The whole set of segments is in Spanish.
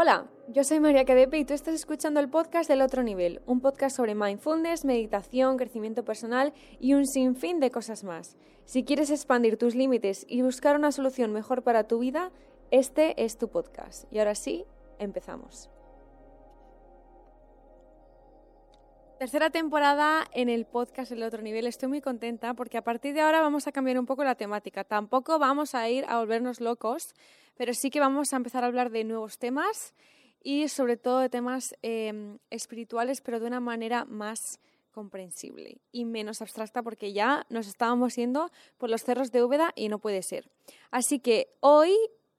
Hola, yo soy María Cadepe y tú estás escuchando el podcast del otro nivel, un podcast sobre mindfulness, meditación, crecimiento personal y un sinfín de cosas más. Si quieres expandir tus límites y buscar una solución mejor para tu vida, este es tu podcast. Y ahora sí, empezamos. Tercera temporada en el podcast del otro nivel. Estoy muy contenta porque a partir de ahora vamos a cambiar un poco la temática. Tampoco vamos a ir a volvernos locos, pero sí que vamos a empezar a hablar de nuevos temas y sobre todo de temas em, espirituales, pero de una manera más comprensible y menos abstracta porque ya nos estábamos yendo por los cerros de Úbeda y no puede ser. Así que hoy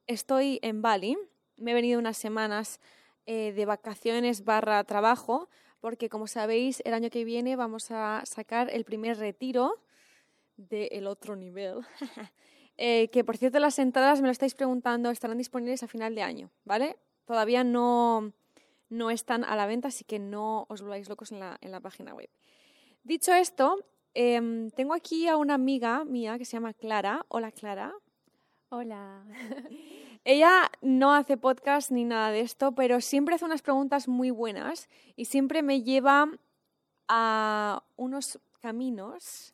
estoy en Bali, me he venido unas semanas eh, de vacaciones barra trabajo porque como sabéis, el año que viene vamos a sacar el primer retiro del otro nivel. Eh, que por cierto las entradas, me lo estáis preguntando, estarán disponibles a final de año, ¿vale? Todavía no, no están a la venta, así que no os volváis locos en la, en la página web. Dicho esto, em, tengo aquí a una amiga mía que se llama Clara. Hola Clara. Hola. Ella no hace podcast ni nada de esto, pero siempre hace unas preguntas muy buenas y siempre me lleva a unos caminos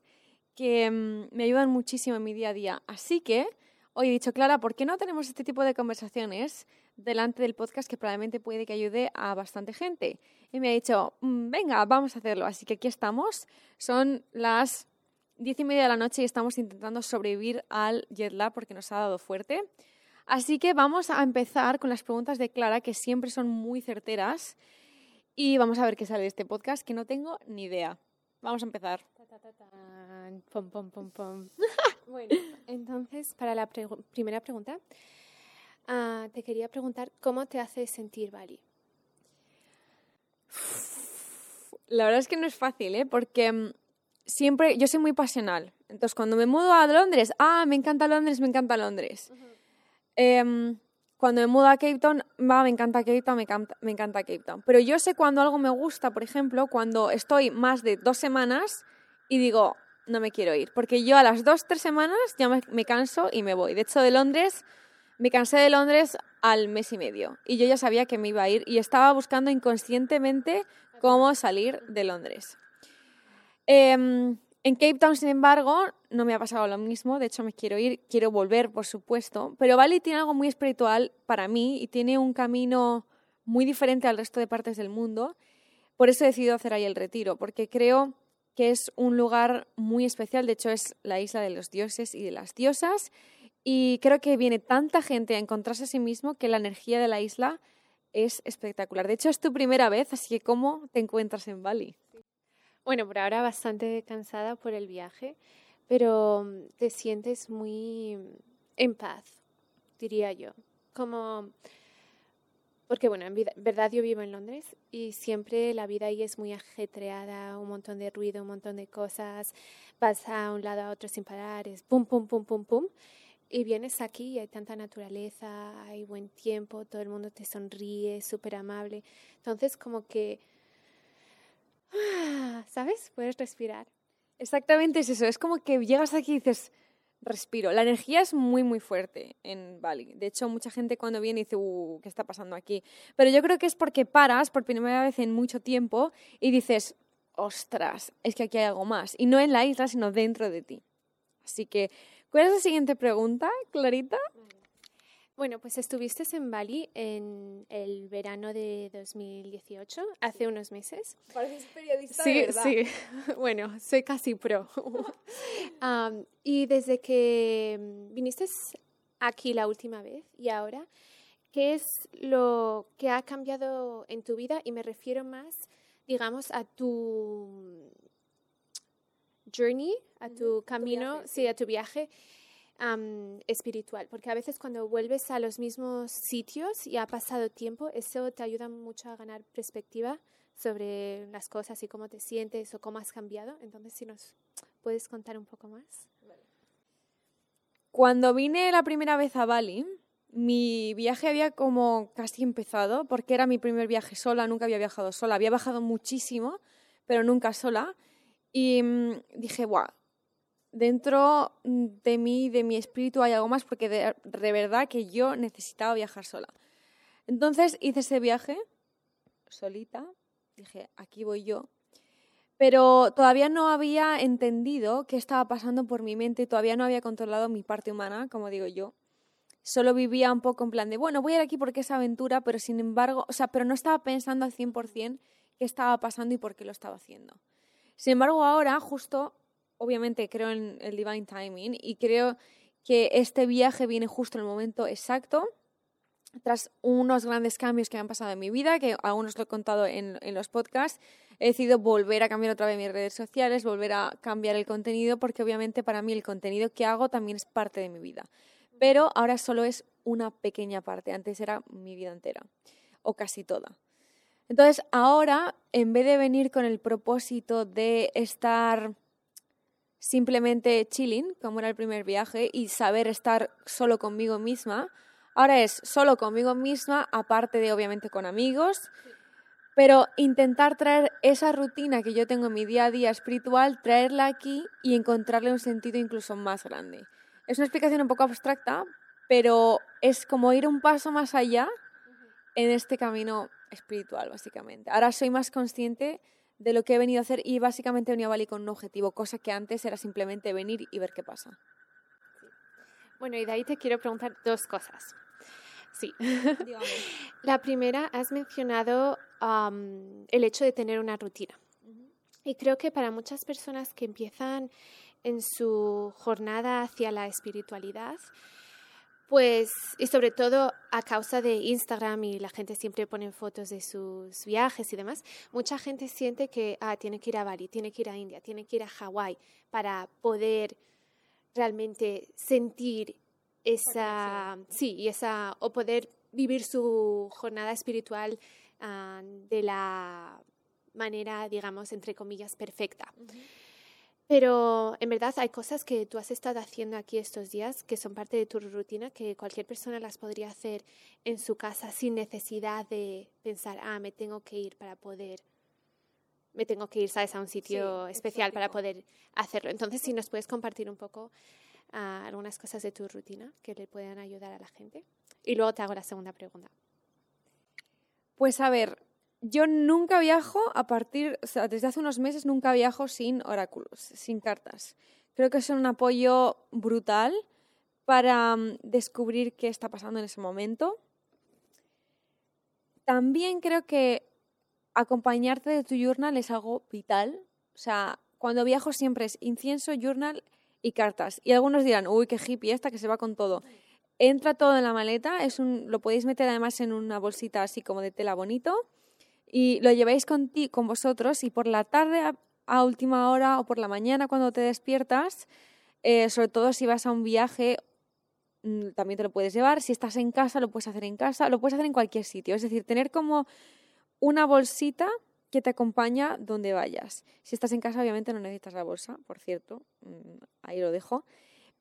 que mm, me ayudan muchísimo en mi día a día. Así que hoy he dicho, Clara, ¿por qué no tenemos este tipo de conversaciones delante del podcast que probablemente puede que ayude a bastante gente? Y me ha dicho, mm, venga, vamos a hacerlo. Así que aquí estamos. Son las diez y media de la noche y estamos intentando sobrevivir al jet lag porque nos ha dado fuerte. Así que vamos a empezar con las preguntas de Clara, que siempre son muy certeras. Y vamos a ver qué sale de este podcast, que no tengo ni idea. Vamos a empezar. Pom, pom, pom, pom. bueno, entonces, para la primera pregunta, uh, te quería preguntar cómo te hace sentir Bali. La verdad es que no es fácil, ¿eh? Porque mm, siempre, yo soy muy pasional. Entonces, cuando me mudo a Londres, ah, me encanta Londres, me encanta Londres. Em, cuando me mudo a Cape Town, va, me encanta Cape Town, me encanta, Cape Town. Pero yo sé cuando algo me gusta, por ejemplo, cuando estoy más de dos semanas y digo, no me quiero ir. Porque yo a las dos, tres semanas ya me, canso y me voy. De hecho, de Londres, me cansé de Londres al mes y medio. Y yo ya sabía que me iba a ir y estaba buscando inconscientemente cómo salir de Londres. Eh, en Cape Town, sin embargo, no me ha pasado lo mismo. De hecho, me quiero ir, quiero volver, por supuesto. Pero Bali tiene algo muy espiritual para mí y tiene un camino muy diferente al resto de partes del mundo. Por eso he decidido hacer ahí el retiro, porque creo que es un lugar muy especial. De hecho, es la isla de los dioses y de las diosas. Y creo que viene tanta gente a encontrarse a sí mismo que la energía de la isla es espectacular. De hecho, es tu primera vez, así que ¿cómo te encuentras en Bali? Bueno, por ahora bastante cansada por el viaje, pero mm, te sientes muy en paz, diría yo. Como, porque bueno, en verdad yo vivo en Londres y siempre la vida ahí es muy ajetreada, un montón de ruido, un montón de cosas, vas a un lado a otro sin parar, es pum, pum, pum, pum, pum. Y vienes aquí y hay tanta naturaleza, hay buen tiempo, todo el mundo te sonríe, súper amable. Entonces como que ¿sabes? Puedes respirar. Exactamente es eso. Es como que llegas aquí y dices, respiro. La energía es muy, muy fuerte en Bali. De hecho, mucha gente cuando viene dice, uh, ¿qué está pasando aquí? Pero yo creo que es porque paras por primera vez en mucho tiempo y dices, ostras, es que aquí hay algo más. Y no en la isla, sino dentro de ti. Así que, ¿cuál es la siguiente pregunta, Clarita? Bueno, pues estuviste en Bali en el verano de 2018, hace unos meses. Pareces periodista, sí, ¿verdad? Sí, bueno, soy casi pro. y desde que viniste aquí la última vez y ahora, ¿qué es lo que ha cambiado en tu vida? Y me refiero más, digamos, a tu journey, a tu camino, sí, a tu viaje espiritual, porque a veces cuando vuelves a los mismos sitios y ha pasado tiempo, eso te ayuda mucho a ganar perspectiva sobre las cosas y cómo te sientes o cómo has cambiado. Entonces, si nos puedes contar un poco más. Cuando vine la primera vez a Bali, mi viaje había como casi empezado, porque era mi primer viaje sola, nunca había viajado sola, había bajado muchísimo, pero nunca sola. Y mm, dije, guau, dentro de mí, de mi espíritu, hay algo más porque de, verdad que yo necesitaba viajar sola. Entonces hice ese viaje solita, dije, aquí voy yo. Pero todavía no había entendido qué estaba pasando por mi mente, todavía no había controlado mi parte humana, como digo yo. Solo vivía un poco en plan de, bueno, voy a ir aquí porque es aventura, pero sin embargo, o sea, pero no estaba pensando al 100% qué estaba pasando y por qué lo estaba haciendo. Sin embargo, ahora justo, obviamente creo en el divine timing y creo que este viaje viene justo en el momento exacto tras unos grandes cambios que han pasado en mi vida, que aún os lo he contado en, en, los podcasts, he decidido volver a cambiar otra vez mis redes sociales, volver a cambiar el contenido, porque obviamente para mí el contenido que hago también es parte de mi vida. Pero ahora solo es una pequeña parte, antes era mi vida entera, o casi toda. Entonces ahora, en vez de venir con el propósito de estar simplemente chilling, como era el primer viaje, y saber estar solo conmigo misma, Ahora es solo conmigo misma, aparte de obviamente con amigos, pero intentar traer esa rutina que yo tengo en mi día a día espiritual, traerla aquí y encontrarle un sentido incluso más grande. Es una explicación un poco abstracta, pero es como ir un paso más allá en este camino espiritual, básicamente. Ahora soy más consciente de lo que he venido a hacer y básicamente he venido a Bali con un objetivo, cosa que antes era simplemente venir y ver qué pasa. Bueno, y de ahí te quiero preguntar dos cosas. Sí. La primera, has mencionado el hecho de tener una rutina. Y creo que para muchas personas que empiezan en su jornada hacia la espiritualidad, pues, y sobre todo a causa de Instagram y la gente siempre pone fotos de sus viajes y demás, mucha gente siente que ah, tiene que ir a Bali, tiene que ir a India, tiene que ir a Hawái para poder realmente sentir esa, sí, y esa, o poder vivir su jornada espiritual ah, de la manera, digamos, entre comillas, perfecta. Pero en verdad hay cosas que tú has estado haciendo aquí estos días que son parte de tu rutina, que cualquier persona las podría hacer en su casa sin necesidad de pensar, ah, me tengo que ir para poder, me tengo que ir, ¿sabes?, a un sitio especial para poder hacerlo. Entonces, si nos puedes compartir un poco algunas cosas de tu rutina que le puedan ayudar a la gente. Y luego te hago la segunda pregunta. Pues a ver, yo nunca viajo a partir, o sea, desde hace unos meses nunca viajo sin oráculos, sin cartas. Creo que son un apoyo brutal para mm, descubrir qué está pasando en ese momento. También creo que acompañarte de tu journal es algo vital. O sea, cuando viajo siempre es incienso, journal y cartas. Y algunos dirán, uy, qué hippie esta que se va con todo. Entra todo en la maleta, es un, lo podéis meter además en una bolsita así como de tela bonito y lo lleváis con, ti, con vosotros y por la tarde a, última hora o por la mañana cuando te despiertas, eh, sobre todo si vas a un viaje, mm, también te lo puedes llevar. Si estás en casa, lo puedes hacer en casa, lo puedes hacer en cualquier sitio. Es decir, tener como una bolsita que te acompaña donde vayas. Si estás en casa, obviamente no necesitas la bolsa, por cierto, mm, ahí lo dejo.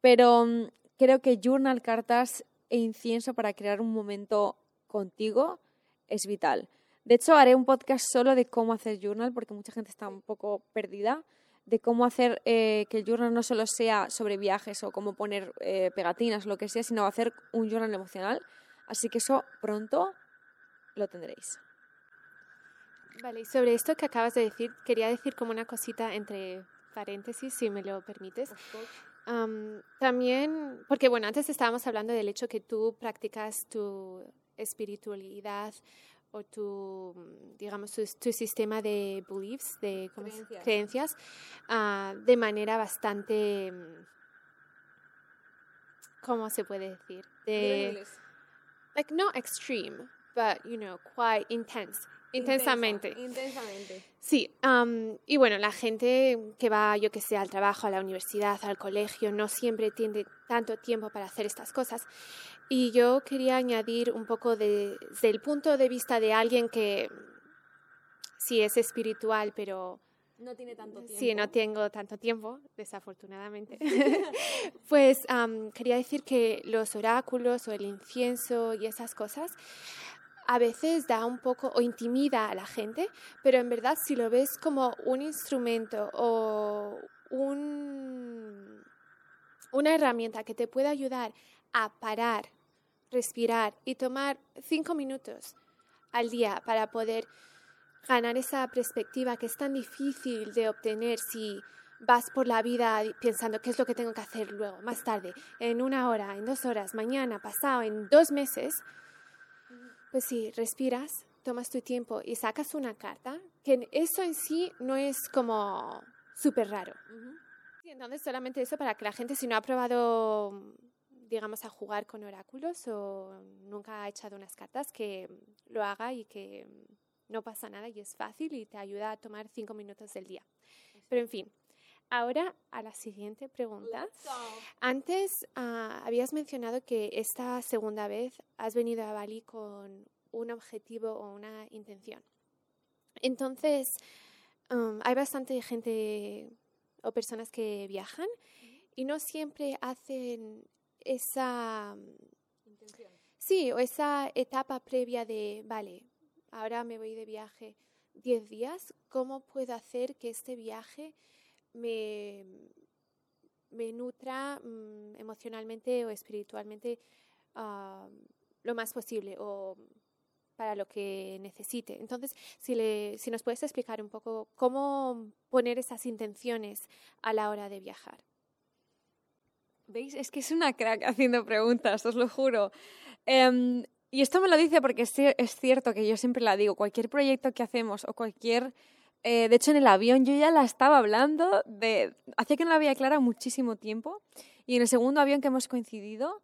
Pero mm, creo que journal, cartas e incienso para crear un momento contigo es vital. De hecho, haré un podcast solo de cómo hacer journal, porque mucha gente está un poco perdida, de cómo hacer eh, que el journal no solo sea sobre viajes o cómo poner eh, pegatinas o lo que sea, sino hacer un journal emocional. Así que eso pronto lo tendréis. Vale, y sobre esto que acabas de decir, quería decir como una cosita entre paréntesis, si me lo permites. también, porque bueno, antes estábamos hablando del hecho que tú practicas tu espiritualidad o tu, digamos, tu, sistema de beliefs, de creencias, ah, de manera bastante, ¿cómo se puede decir? De, like, no extreme, but, you know, quite intense. Intensamente. intensamente. Sí, y bueno, la gente que va, yo que sé, al trabajo, a la universidad, al colegio, no siempre tiene tanto tiempo para hacer estas cosas. Y yo quería añadir un poco de, desde el punto de vista de alguien que sí es espiritual, pero... No tiene tanto tiempo. Sí, no tengo tanto tiempo, desafortunadamente. pues quería decir que los oráculos o el incienso y esas cosas a veces da un poco o intimida a la gente, pero en verdad si lo ves como un instrumento o un, una herramienta que te puede ayudar a parar, respirar y tomar cinco minutos al día para poder ganar esa perspectiva que es tan difícil de obtener si vas por la vida pensando qué es lo que tengo que hacer luego, más tarde, en una hora, en dos horas, mañana, pasado, en dos meses, pues sí, respiras, tomas tu tiempo y sacas una carta, que eso en sí no es como súper raro. entonces solamente eso para que la gente si no ha probado, digamos, a jugar con oráculos o nunca ha echado unas cartas, que lo haga y que no pasa nada y es fácil y te ayuda a tomar cinco minutos del día. Pero en fin, ahora a la siguiente pregunta. Antes ah, habías mencionado que esta segunda vez has venido a Bali con un objetivo o una intención. Entonces, um, hay bastante gente o personas que viajan y no siempre hacen esa... Intención. Sí, o esa etapa previa de, vale, ahora me voy de viaje 10 días, ¿cómo puedo hacer que este viaje me, nutra mm, emocionalmente o espiritualmente ah, lo más posible o para lo que necesite. Entonces, si, nos puedes explicar un poco cómo poner esas intenciones a la hora de viajar. ¿Veis? Es que es una crack haciendo preguntas, os lo juro. Em, y esto me lo dice porque es, cierto que yo siempre la digo, cualquier proyecto que hacemos o cualquier... Eh, de hecho, en el avión yo ya la estaba hablando de... Hacía que no la había clara muchísimo tiempo. Y en el segundo avión que hemos coincidido,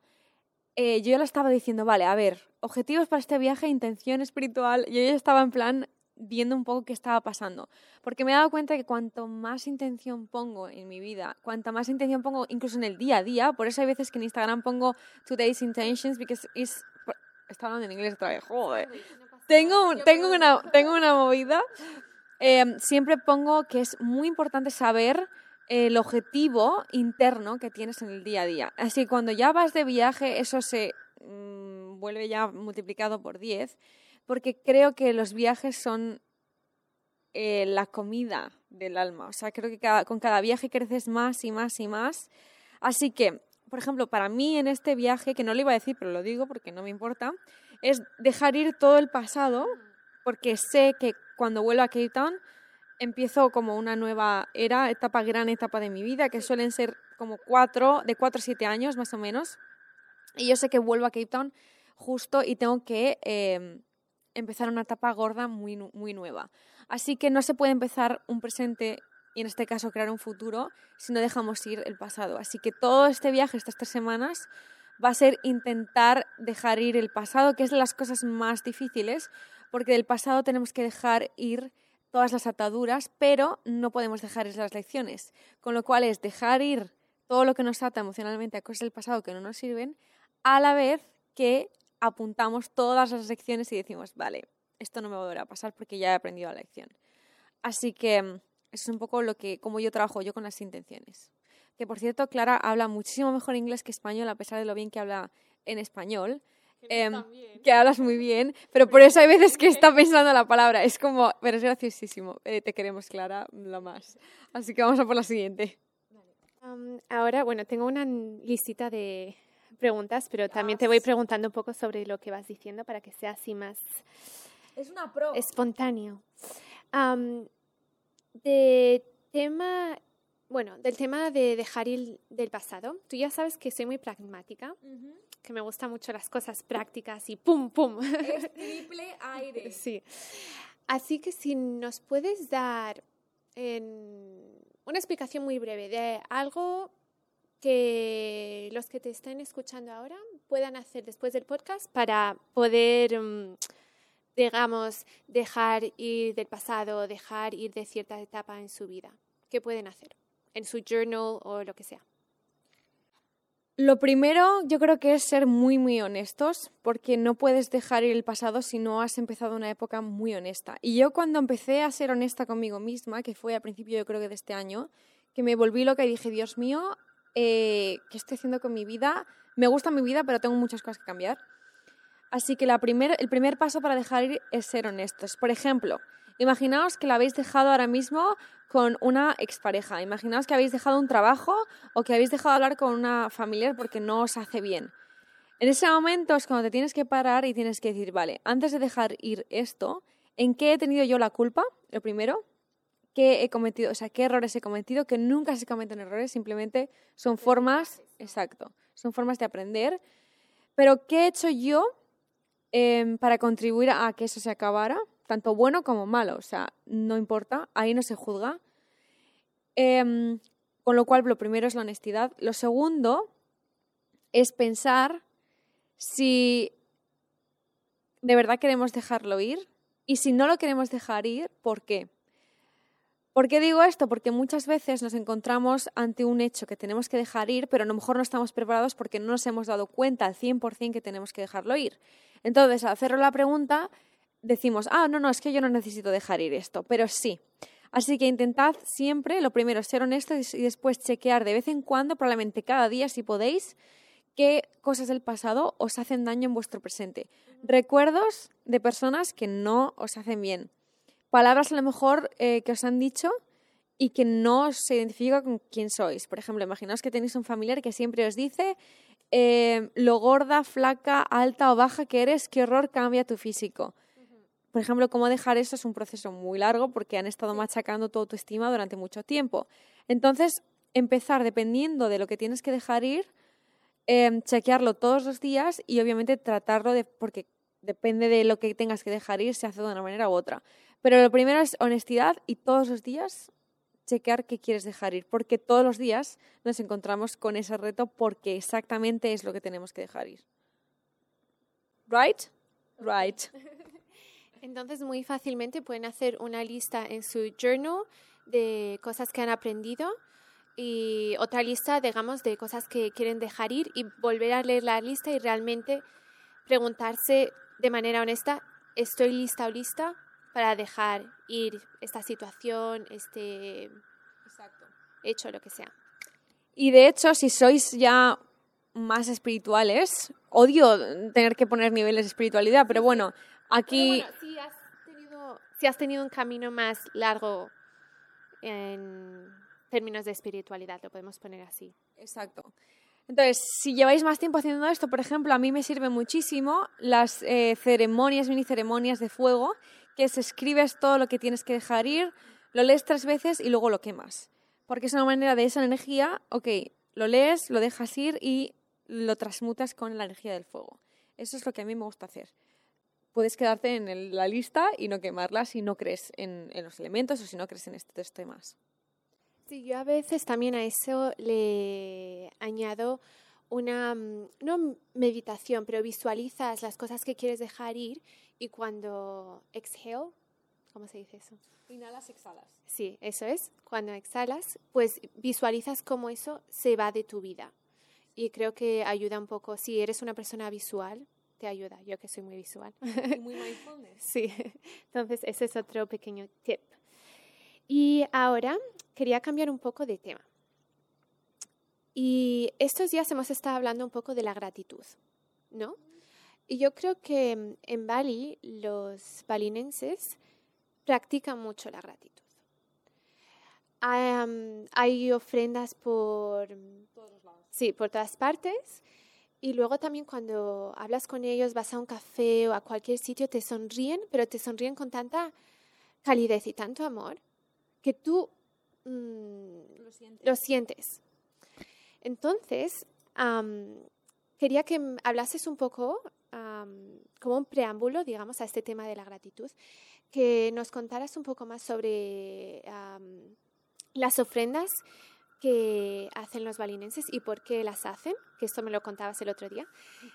eh, yo ya la estaba diciendo, vale, a ver, objetivos para este viaje, intención espiritual. Yo ya estaba en plan viendo un poco qué estaba pasando. Porque me he dado cuenta que cuanto más intención pongo en mi vida, cuanta más intención pongo incluso en el día a día, por eso hay veces que en Instagram pongo today's intentions, because it's... Está hablando en inglés otra vez, joder. Tengo, tengo, una, tengo una movida. Em, siempre pongo que es muy importante saber el objetivo interno que tienes en el día a día. Así que cuando ya vas de viaje, eso se mm, vuelve ya multiplicado por 10, porque creo que los viajes son eh, la comida del alma. O sea, creo que con cada viaje creces más y más y más. Así que, por ejemplo, para mí en este viaje, que no lo iba a decir, pero lo digo porque no me importa, es dejar ir todo el pasado, porque sé que cuando vuelvo a Cape Town empiezo como una nueva era, etapa, gran etapa de mi vida, que suelen ser como cuatro, de cuatro a siete años más o menos. Y yo sé que vuelvo a Cape Town justo y tengo que em, empezar una etapa gorda muy, muy nueva. Así que no se puede empezar un presente y en este caso crear un futuro si no dejamos ir el pasado. Así que todo este viaje, estas tres semanas, va a ser intentar dejar ir el pasado, que es de las cosas más difíciles, porque del pasado tenemos que dejar ir todas las ataduras, pero no podemos dejar ir las lecciones. Con lo cual es dejar ir todo lo que nos ata emocionalmente a cosas del pasado que no nos sirven, a la vez que apuntamos todas las lecciones y decimos, vale, esto no me va a volver a pasar porque ya he aprendido la lección. Así que mm, eso es un poco lo que, como yo trabajo yo con las intenciones. Que por cierto, Clara habla muchísimo mejor inglés que español, a pesar de lo bien que habla en español. Em, que, hablas muy bien, pero por eso hay veces que está pensando la palabra. Es como, pero es graciosísimo. Eh, te queremos, Clara, lo más. Así que vamos a por la siguiente. ahora, bueno, tengo una listita de preguntas, pero también te voy preguntando un poco sobre lo que vas diciendo para que sea así más es una pro. espontáneo. de tema, bueno, del tema de dejar ir del pasado, tú ya sabes que soy muy pragmática que me gustan mucho las cosas prácticas y pum, pum. Es triple aire. Sí. Así que si nos puedes dar una explicación muy breve de algo que los que te estén escuchando ahora puedan hacer después del podcast para poder, mm, digamos, dejar ir del pasado, dejar ir de cierta etapa en su vida. ¿Qué pueden hacer? En su journal o lo que sea. Lo primero yo creo que es ser muy muy honestos, porque no puedes dejar ir el pasado si no has empezado una época muy honesta. Y yo cuando empecé a ser honesta conmigo misma, que fue a principio yo creo que de este año, que me volví loca y dije, Dios mío, eh, ¿qué estoy haciendo con mi vida? Me gusta mi vida, pero tengo muchas cosas que cambiar. Así que la primer, el primer paso para dejar ir es ser honestos. Por ejemplo, imaginaos que la habéis dejado ahora mismo con una expareja. Imaginaos que habéis dejado un trabajo o que habéis dejado de hablar con una familiar porque no os hace bien. En ese momento es cuando te tienes que parar y tienes que decir, vale, antes de dejar ir esto, ¿en qué he tenido yo la culpa? Lo primero, ¿qué he cometido? O sea, ¿qué errores he cometido? Que nunca se cometen errores, simplemente son formas, exacto, son formas de aprender. Pero ¿qué he hecho yo em, para contribuir a que eso se acabara? Tanto bueno como malo, o sea, no importa, ahí no se juzga. Em, con lo cual, lo primero es la honestidad. Lo segundo es pensar si de verdad queremos dejarlo ir y si no lo queremos dejar ir, ¿por qué? ¿Por qué digo esto? Porque muchas veces nos encontramos ante un hecho que tenemos que dejar ir, pero a lo mejor no estamos preparados porque no nos hemos dado cuenta al 100% que tenemos que dejarlo ir. Entonces, al hacerlo la pregunta, decimos, ah, no, no, es que yo no necesito dejar ir esto, pero sí. Así que intentad siempre, lo primero, ser honestos y después chequear de vez en cuando, probablemente cada día si podéis, qué cosas del pasado os hacen daño en vuestro presente. Recuerdos de personas que no os hacen bien. Palabras a lo mejor eh, que os han dicho y que no se identifica con quién sois. Por ejemplo, imaginaos que tenéis un familiar que siempre os dice eh, lo gorda, flaca, alta o baja que eres, qué horror cambia tu físico. Por ejemplo, cómo dejar eso es un proceso muy largo porque han estado machacando tu autoestima durante mucho tiempo. Entonces, empezar dependiendo de lo que tienes que dejar ir, Em, chequearlo todos los días y obviamente tratarlo de, porque depende de lo que tengas que dejar ir, se hace de una manera u otra. Pero lo primero es honestidad y todos los días chequear qué quieres dejar ir, porque todos los días nos encontramos con ese reto porque exactamente es lo que tenemos que dejar ir. Right? Right. Entonces, muy fácilmente pueden hacer una lista en su journal de cosas que han aprendido y otra lista, digamos, de cosas que quieren dejar ir y volver a leer la lista y realmente preguntarse de manera honesta, ¿estoy lista o lista para dejar ir esta situación, este Exacto. hecho, lo que sea? Y de hecho, si sois ya más espirituales, odio tener que poner niveles de espiritualidad, pero bueno, aquí... si, has tenido, si has tenido un camino más largo en términos de espiritualidad, lo podemos poner así. Exacto. Entonces, si lleváis más tiempo haciendo esto, por ejemplo, a mí me sirve muchísimo las eh, ceremonias, mini ceremonias de fuego, que es escribes todo lo que tienes que dejar ir, lo lees tres veces y luego lo quemas. Porque es una manera de esa energía, ok, lo lees, lo dejas ir y lo transmutas con la energía del fuego. Eso es lo que a mí me gusta hacer. Puedes quedarte en la lista y no quemarla si no crees en, en los elementos o si no crees en estos temas. Sí, yo a veces también a eso le añado una, mm, no meditación, pero visualizas las cosas que quieres dejar ir y cuando exhale, ¿cómo se dice eso? Inhalas, exhalas. Sí, eso es. Cuando exhalas, pues visualizas cómo eso se va de tu vida. Y creo que ayuda un poco, si eres una persona visual, te ayuda. Yo que soy muy visual. Muy mindfulness. sí, entonces ese es otro pequeño tip. Y ahora quería cambiar un poco de tema. Y estos días hemos estado hablando un poco de la gratitud, ¿no? Y yo creo que en Bali los balinenses practican mucho la gratitud. Hay, ofrendas por, sí, por todas partes. Y luego también cuando hablas con ellos, vas a un café o a cualquier sitio, te sonríen, pero te sonríen con tanta calidez y tanto amor que tú mm, lo, sientes. Entonces, quería que hablases un poco, como un preámbulo, digamos, a este tema de la gratitud, que nos contaras un poco más sobre las ofrendas que hacen los balinenses y por qué las hacen, que esto me lo contabas el otro día.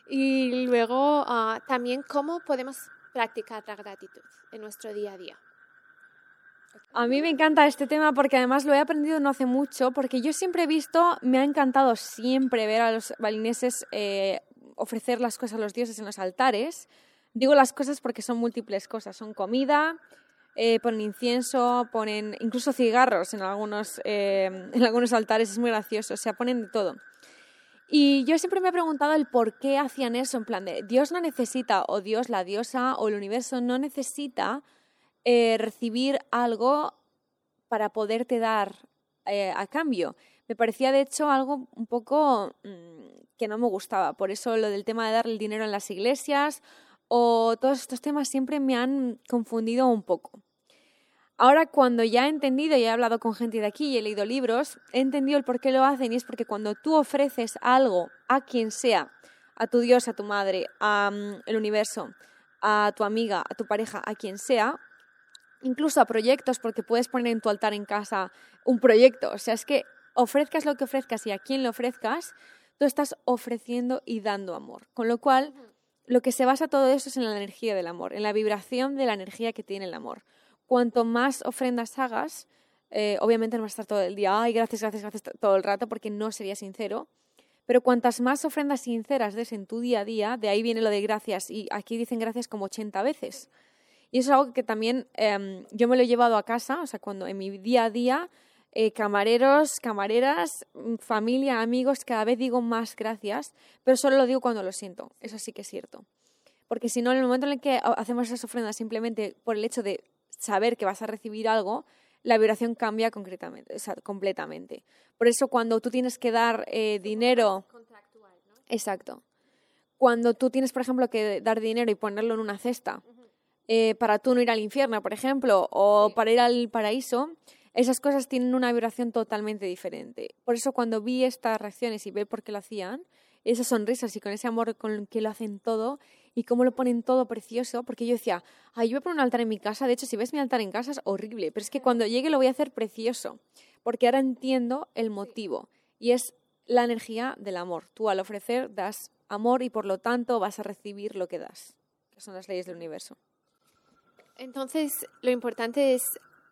Y luego ah, también cómo podemos practicar la gratitud en nuestro día a día. A mí me encanta este tema porque además lo he aprendido no hace mucho, porque yo siempre he visto, me ha encantado siempre ver a los balineses eh, ofrecer las cosas a los dioses en los altares. Digo las cosas porque son múltiples cosas, son comida, eh, ponen incienso, ponen incluso cigarros en algunos, eh, en algunos altares, es muy gracioso, o sea, ponen de todo. Y yo siempre me he preguntado el por qué hacían eso, en plan de Dios no necesita, o Dios, la diosa, o el universo no necesita eh, recibir algo para poderte dar eh, a cambio. Me parecía, de hecho, algo un poco mm, que no me gustaba. Por eso lo del tema de darle el dinero en las iglesias o todos estos temas siempre me han confundido un poco. Ahora cuando ya he entendido y he hablado con gente de aquí y he leído libros, he entendido el por qué lo hacen y es porque cuando tú ofreces algo a quien sea, a tu Dios, a tu madre, al mm, universo, a tu amiga, a tu pareja, a quien sea, incluso a proyectos, porque puedes poner en tu altar en casa un proyecto. O sea, es que ofrezcas lo que ofrezcas y a quien lo ofrezcas, tú estás ofreciendo y dando amor. Con lo cual, lo que se basa todo eso es en la energía del amor, en la vibración de la energía que tiene el amor. Cuanto más ofrendas hagas, eh, obviamente no vas a estar todo el día, ay, gracias, gracias, gracias, todo el rato, porque no sería sincero. Pero cuantas más ofrendas sinceras des en tu día a día, de ahí viene lo de gracias, y aquí dicen gracias como 80 veces. Y eso es algo que también em, yo me lo he llevado a casa, o sea, cuando en mi día a día, eh, camareros, camareras, mm, familia, amigos, cada vez digo más gracias, pero solo lo digo cuando lo siento, eso sí que es cierto. Porque si no, en el momento en el que hacemos esas ofrendas simplemente por el hecho de saber que vas a recibir algo, la vibración cambia concretamente, completamente. Por eso cuando tú tienes que dar eh, dinero... Exacto. Cuando tú tienes, por ejemplo, que dar dinero y ponerlo en una cesta, eh, para tú no ir al infierno, por ejemplo, o para ir al paraíso, esas cosas tienen una vibración totalmente diferente. Por eso cuando vi estas reacciones y ver por qué lo hacían, esas sonrisas y con ese amor con que lo hacen todo y cómo lo ponen todo precioso, porque yo decía, ay, yo voy a poner un altar en mi casa, de hecho, si ves mi altar en casa es horrible, pero es que cuando llegue lo voy a hacer precioso, porque ahora entiendo el motivo y es la energía del amor. Tú al ofrecer das amor y por lo tanto vas a recibir lo que das, que son las leyes del universo. Entonces, lo importante es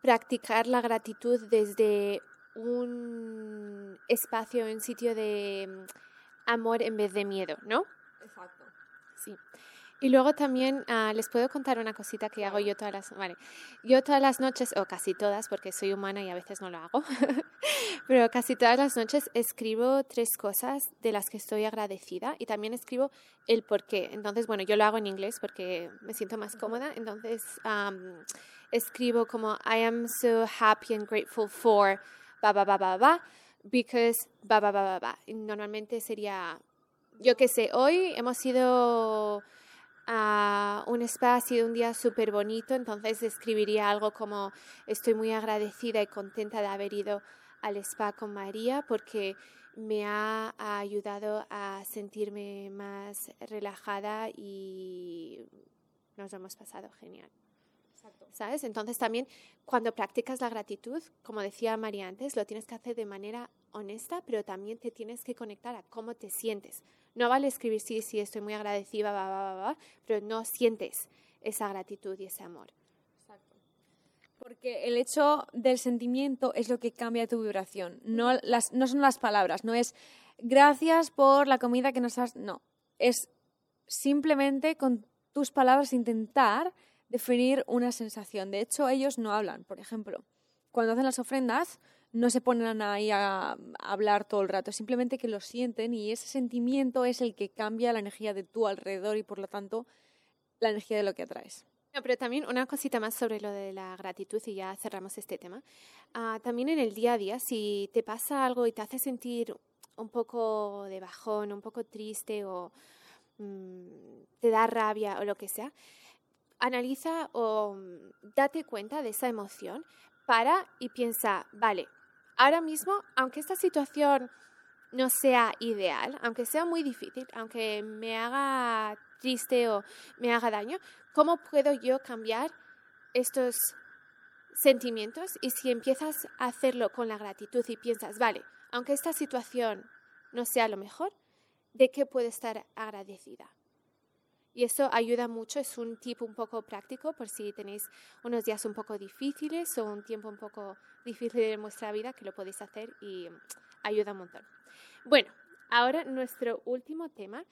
practicar la gratitud desde un espacio, un sitio de amor en vez de miedo, ¿no? Exacto. Sí. Y luego también ah, les puedo contar una cosita que hago yo todas las, vale, yo todas las noches o casi todas porque soy humana y a veces no lo hago, pero casi todas las noches escribo tres cosas de las que estoy agradecida y también escribo el por qué. Entonces, bueno, yo lo hago en inglés porque me siento más cómoda, entonces escribo como I am so happy and grateful for ba ba ba ba ba because ba ba ba ba ba. normalmente sería yo qué sé, hoy hemos ido a un espacio, un día súper bonito, entonces escribiría algo como estoy muy agradecida y contenta de haber ido al spa con María porque me ha ayudado a sentirme más relajada y nos hemos pasado genial. ¿Sabes? Entonces también cuando practicas la gratitud, como decía María antes, lo tienes que hacer de manera honesta, pero también te tienes que conectar a cómo te sientes. No vale escribir sí, sí, estoy muy agradecida, va, va, va, pero no sientes esa gratitud y ese amor. Exacto. Porque el hecho del sentimiento es lo que cambia tu vibración. No, las, no son las palabras, no es gracias por la comida que nos has. No. Es simplemente con tus palabras intentar definir una sensación. De hecho, ellos no hablan, por ejemplo. Cuando hacen las ofrendas, no se ponen ahí a, hablar todo el rato, simplemente que lo sienten y ese sentimiento es el que cambia la energía de tu alrededor y por lo tanto la energía de lo que atraes. pero también una cosita más sobre lo de la gratitud y ya cerramos este tema. Ah, también en el día a día, si te pasa algo y te hace sentir un poco de bajón, un poco triste o mm, te da rabia o lo que sea, analiza o mm, date cuenta de esa emoción, para y piensa, vale, ahora mismo, aunque esta situación no sea ideal, aunque sea muy difícil, aunque me haga triste o me haga daño, ¿cómo puedo yo cambiar estos sentimientos? Y si empiezas a hacerlo con la gratitud y piensas, vale, aunque esta situación no sea lo mejor, ¿de qué puedo estar agradecida? Y eso ayuda mucho, es un tip un poco práctico por si tenéis unos días un poco difíciles o un tiempo un poco difícil de vuestra vida que lo podéis hacer y ayuda un montón. Bueno, ahora nuestro último tema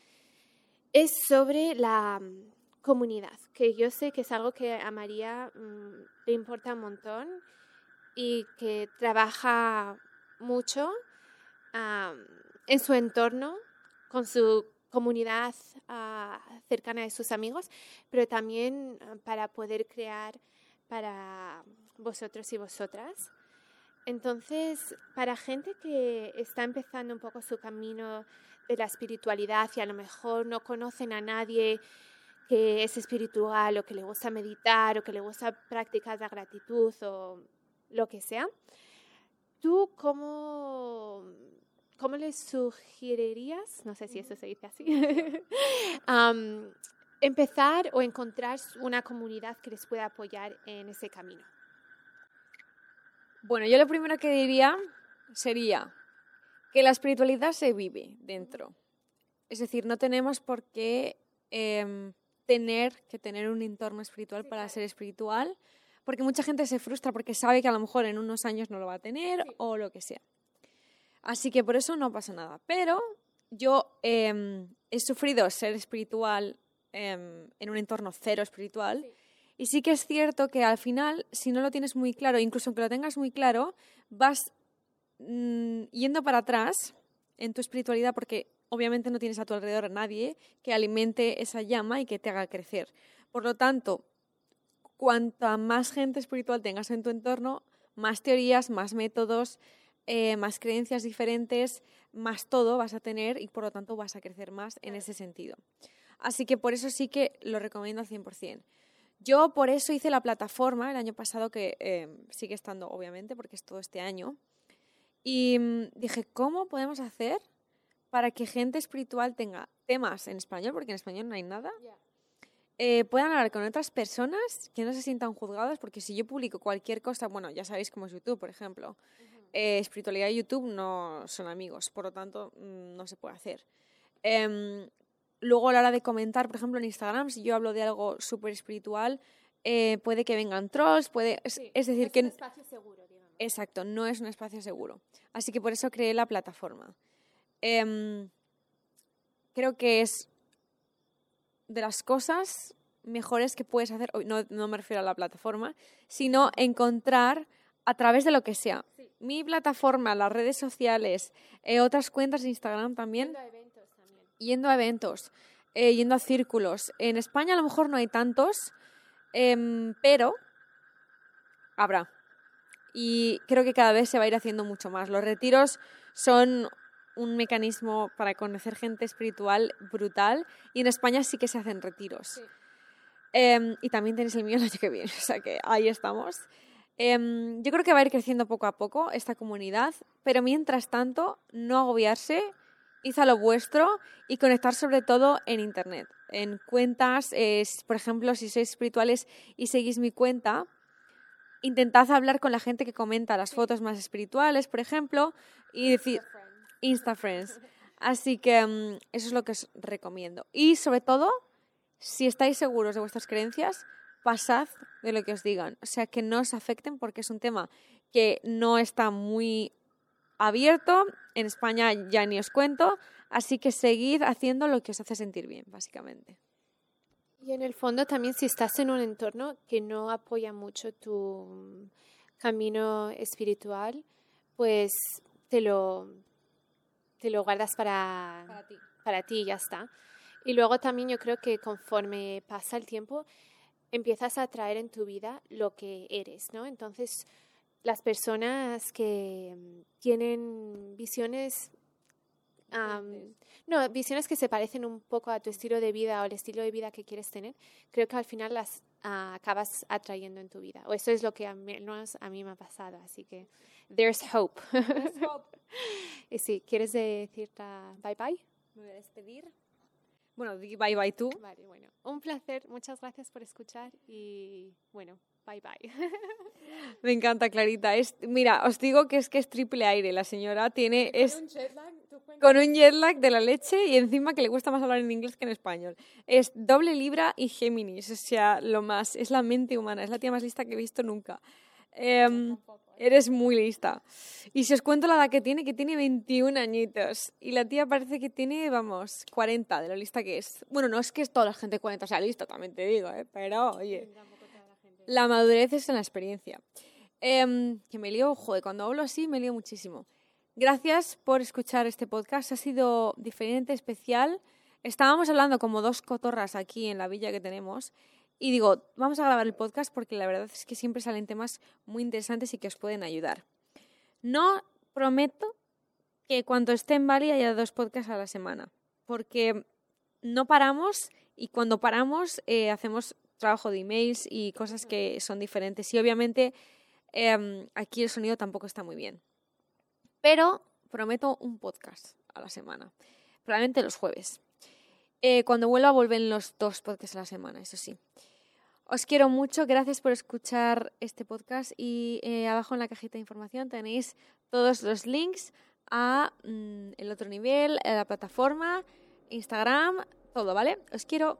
es sobre la mm, comunidad, que yo sé que es algo que a María mm, le importa un montón y que trabaja mucho en su entorno con su comunidad ah, cercana de sus amigos, pero también ah, para poder crear para vosotros y vosotras. Entonces, para gente que está empezando un poco su camino de la espiritualidad y a lo mejor no conocen a nadie que es espiritual o que le gusta meditar o que le gusta practicar la gratitud o lo que sea, ¿tú cómo, cómo les sugerirías, no sé si eso se dice así, empezar o encontrar una comunidad que les pueda apoyar en ese camino? Bueno, yo lo primero que diría sería que la espiritualidad se vive dentro. Es decir, no tenemos por qué em, tener que tener un entorno espiritual para ser espiritual, porque mucha gente se frustra porque sabe que a lo mejor en unos años no lo va a tener o lo que sea. Así que por eso no pasa nada. Pero yo em, he sufrido ser espiritual em, en un entorno cero espiritual. Y sí que es cierto que al final, si no lo tienes muy claro, incluso aunque lo tengas muy claro, vas mm, yendo para atrás en tu espiritualidad porque obviamente no tienes a tu alrededor a nadie que alimente esa llama y que te haga crecer. Por lo tanto, cuanta más gente espiritual tengas en tu entorno, más teorías, más métodos, eh, más creencias diferentes, más todo vas a tener y por lo tanto vas a crecer más en ese sentido. Así que por eso sí que lo recomiendo al 100%. Yo por eso hice la plataforma el año pasado, que eh, sigue estando obviamente, porque es todo este año. Y mm, dije, ¿cómo podemos hacer para que gente espiritual tenga temas en español, porque en español no hay nada? Eh, puedan hablar con otras personas que no se sientan juzgadas, porque si yo publico cualquier cosa, bueno, ya sabéis cómo es YouTube, por ejemplo, eh, espiritualidad y YouTube no son amigos, por lo tanto mm, no se puede hacer. Em, luego a la hora de comentar, por ejemplo, en Instagram, si yo hablo de algo súper espiritual, eh, puede que vengan trolls, puede... Es, decir, es que... un espacio seguro, digamos. Exacto, no es un espacio seguro. Así que por eso creé la plataforma. Em, creo que es de las cosas mejores que puedes hacer, no, no me refiero a la plataforma, sino encontrar a través de lo que sea. Mi plataforma, las redes sociales, eh, otras cuentas de Instagram también yendo a eventos, eh, yendo a círculos. En España a lo mejor no hay tantos, em, pero habrá. Y creo que cada vez se va a ir haciendo mucho más. Los retiros son un mecanismo para conocer gente espiritual brutal y en España sí que se hacen retiros. Em, y también tenéis el mío el año que viene, o sea que ahí estamos. Em, yo creo que va a ir creciendo poco a poco esta comunidad, pero mientras tanto, no agobiarse id a lo vuestro y conectar sobre todo en Internet, en cuentas, por ejemplo, si sois espirituales y seguís mi cuenta, intentad hablar con la gente que comenta las fotos más espirituales, por ejemplo, y decir Insta Friends. Así que mm, eso es lo que os recomiendo. Y sobre todo, si estáis seguros de vuestras creencias, pasad de lo que os digan. O sea, que no os afecten porque es un tema que no está muy abierto. En España ya ni os cuento. Así que seguid haciendo lo que os hace sentir bien, básicamente. Y en el fondo también si estás en un entorno que no apoya mucho tu camino espiritual, pues te lo, te lo guardas para, para ti. Para ti y ya está. Y luego también yo creo que conforme pasa el tiempo, empiezas a atraer en tu vida lo que eres, ¿no? Entonces, las personas que mm, tienen visiones no, visiones que se parecen un poco a tu estilo de vida o el estilo de vida que quieres tener, creo que al final las ah, acabas atrayendo en tu vida. O eso es lo que a mí, a mí me ha pasado. Así que, there's hope. y sí, ¿quieres decir bye bye? Me voy a despedir. Bueno, bye bye tú. Vale, bueno. Un placer. Muchas gracias por escuchar y bueno, bye bye. Me encanta, Clarita. Es, mira, os digo que es que es triple aire. La señora tiene... Es, con un jet lag, con un jet lag de la leche y encima que le gusta más hablar en inglés que en español. Es doble Libra y Géminis. O sea, lo más. Es la mente humana. Es la tía más lista que he visto nunca. Em, eres muy lista. Y si os cuento la edad que tiene, que tiene 21 añitos. Y la tía parece que tiene, vamos, 40 de lo lista que es. Bueno, no es que toda la gente de 40 sea lista, también te digo, ¿eh? pero oye. La madurez es en la experiencia. Em, que me lío, joder, cuando hablo así me lío muchísimo. Gracias por escuchar este podcast. Ha sido diferente, especial. Estábamos hablando como dos cotorras aquí en la villa que tenemos. Y digo, vamos a grabar el podcast porque la verdad es que siempre salen temas muy interesantes y que os pueden ayudar. No prometo que cuando esté en Bali haya dos podcasts a la semana, porque no paramos y cuando paramos eh, hacemos trabajo de emails y cosas que son diferentes. Y obviamente em, aquí el sonido tampoco está muy bien. Pero prometo un podcast a la semana, probablemente los jueves. Eh, cuando vuelva vuelven los dos podcasts a la semana, eso sí. Os quiero mucho, gracias por escuchar este podcast y eh, abajo en la cajita de información tenéis todos los links a mm, el otro nivel, a la plataforma, Instagram, todo, ¿vale? Os quiero.